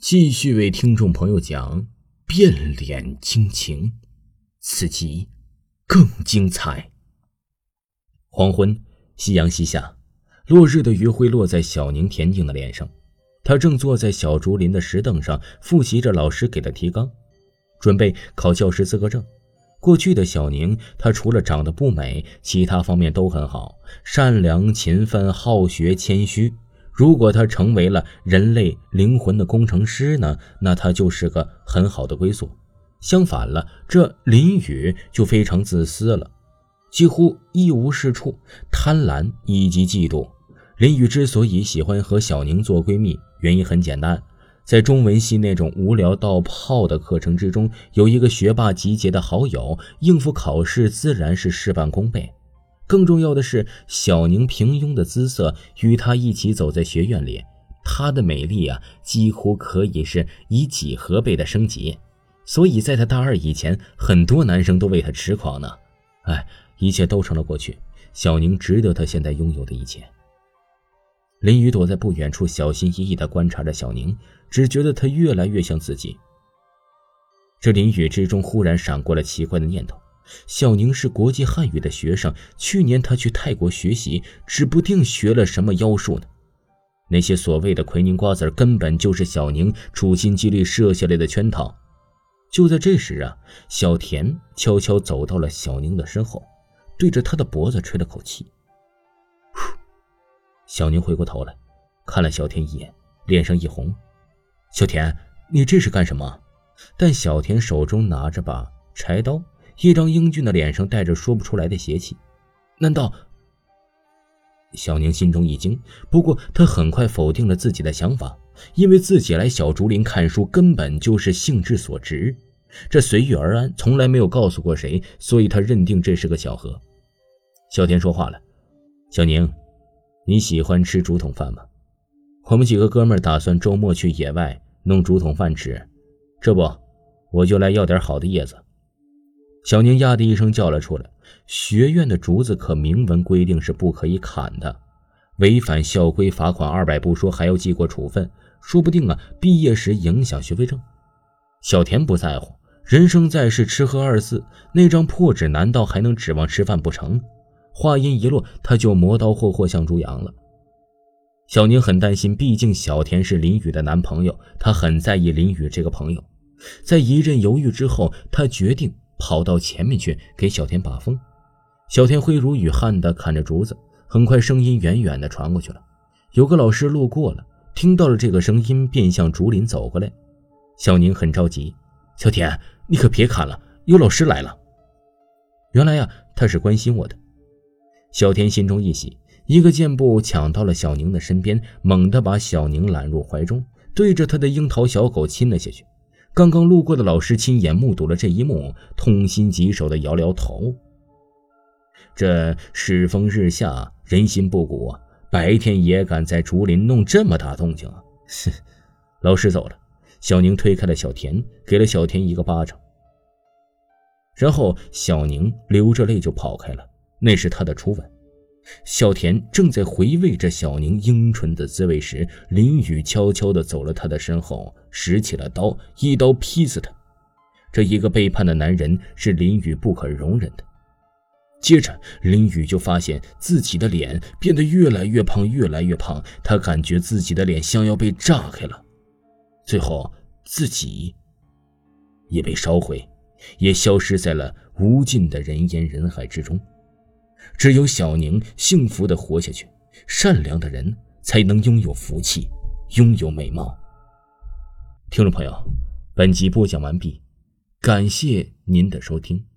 继续为听众朋友讲变脸惊情，此集更精彩。黄昏，夕阳西下，落日的余晖落在小宁恬静的脸上。他正坐在小竹林的石凳上复习着老师给的提纲，准备考教师资格证。过去的小宁，她除了长得不美，其他方面都很好，善良、勤奋、好学、谦虚。如果他成为了人类灵魂的工程师呢？那他就是个很好的归宿。相反了，这林雨就非常自私了，几乎一无是处，贪婪以及嫉妒。林雨之所以喜欢和小宁做闺蜜，原因很简单，在中文系那种无聊到泡的课程之中，有一个学霸集结的好友，应付考试自然是事半功倍。更重要的是，小宁平庸的姿色与她一起走在学院里，她的美丽啊，几乎可以是以几何倍的升级。所以，在她大二以前，很多男生都为她痴狂呢。哎，一切都成了过去，小宁值得她现在拥有的一切。林雨躲在不远处，小心翼翼地观察着小宁，只觉得她越来越像自己。这林雨之中忽然闪过了奇怪的念头。小宁是国际汉语的学生，去年他去泰国学习，指不定学了什么妖术呢。那些所谓的奎宁瓜子根本就是小宁处心积虑设下来的圈套。就在这时啊，小田悄悄走到了小宁的身后，对着他的脖子吹了口气。呼小宁回过头来，看了小田一眼，脸上一红。小田，你这是干什么？但小田手中拿着把柴刀。一张英俊的脸上带着说不出来的邪气，难道？小宁心中一惊，不过他很快否定了自己的想法，因为自己来小竹林看书根本就是兴致所致，这随遇而安，从来没有告诉过谁，所以他认定这是个巧合。小田说话了：“小宁，你喜欢吃竹筒饭吗？我们几个哥们打算周末去野外弄竹筒饭吃，这不，我就来要点好的叶子。”小宁呀的一声叫了出来：“学院的竹子可明文规定是不可以砍的，违反校规罚款二百不说，还要记过处分，说不定啊，毕业时影响学位证。”小田不在乎，人生在世，吃喝二字，那张破纸难道还能指望吃饭不成？话音一落，他就磨刀霍霍向猪羊了。小宁很担心，毕竟小田是林雨的男朋友，他很在意林雨这个朋友。在一阵犹豫之后，他决定。跑到前面去给小田把风，小田挥如雨汗的砍着竹子，很快声音远远的传过去了。有个老师路过了，听到了这个声音，便向竹林走过来。小宁很着急：“小田，你可别砍了，有老师来了。”原来呀，他是关心我的。小田心中一喜，一个箭步抢到了小宁的身边，猛地把小宁揽入怀中，对着他的樱桃小狗亲了下去。刚刚路过的老师亲眼目睹了这一幕，痛心疾首的摇摇头。这世风日下，人心不古啊！白天也敢在竹林弄这么大动静啊！哼！老师走了，小宁推开了小田，给了小田一个巴掌，然后小宁流着泪就跑开了。那是他的初吻。小田正在回味着小宁樱唇的滋味时，林雨悄悄地走了他的身后，拾起了刀，一刀劈死他。这一个背叛的男人是林雨不可容忍的。接着，林雨就发现自己的脸变得越来越胖，越来越胖，他感觉自己的脸像要被炸开了，最后自己也被烧毁，也消失在了无尽的人烟人海之中。只有小宁幸福的活下去，善良的人才能拥有福气，拥有美貌。听众朋友，本集播讲完毕，感谢您的收听。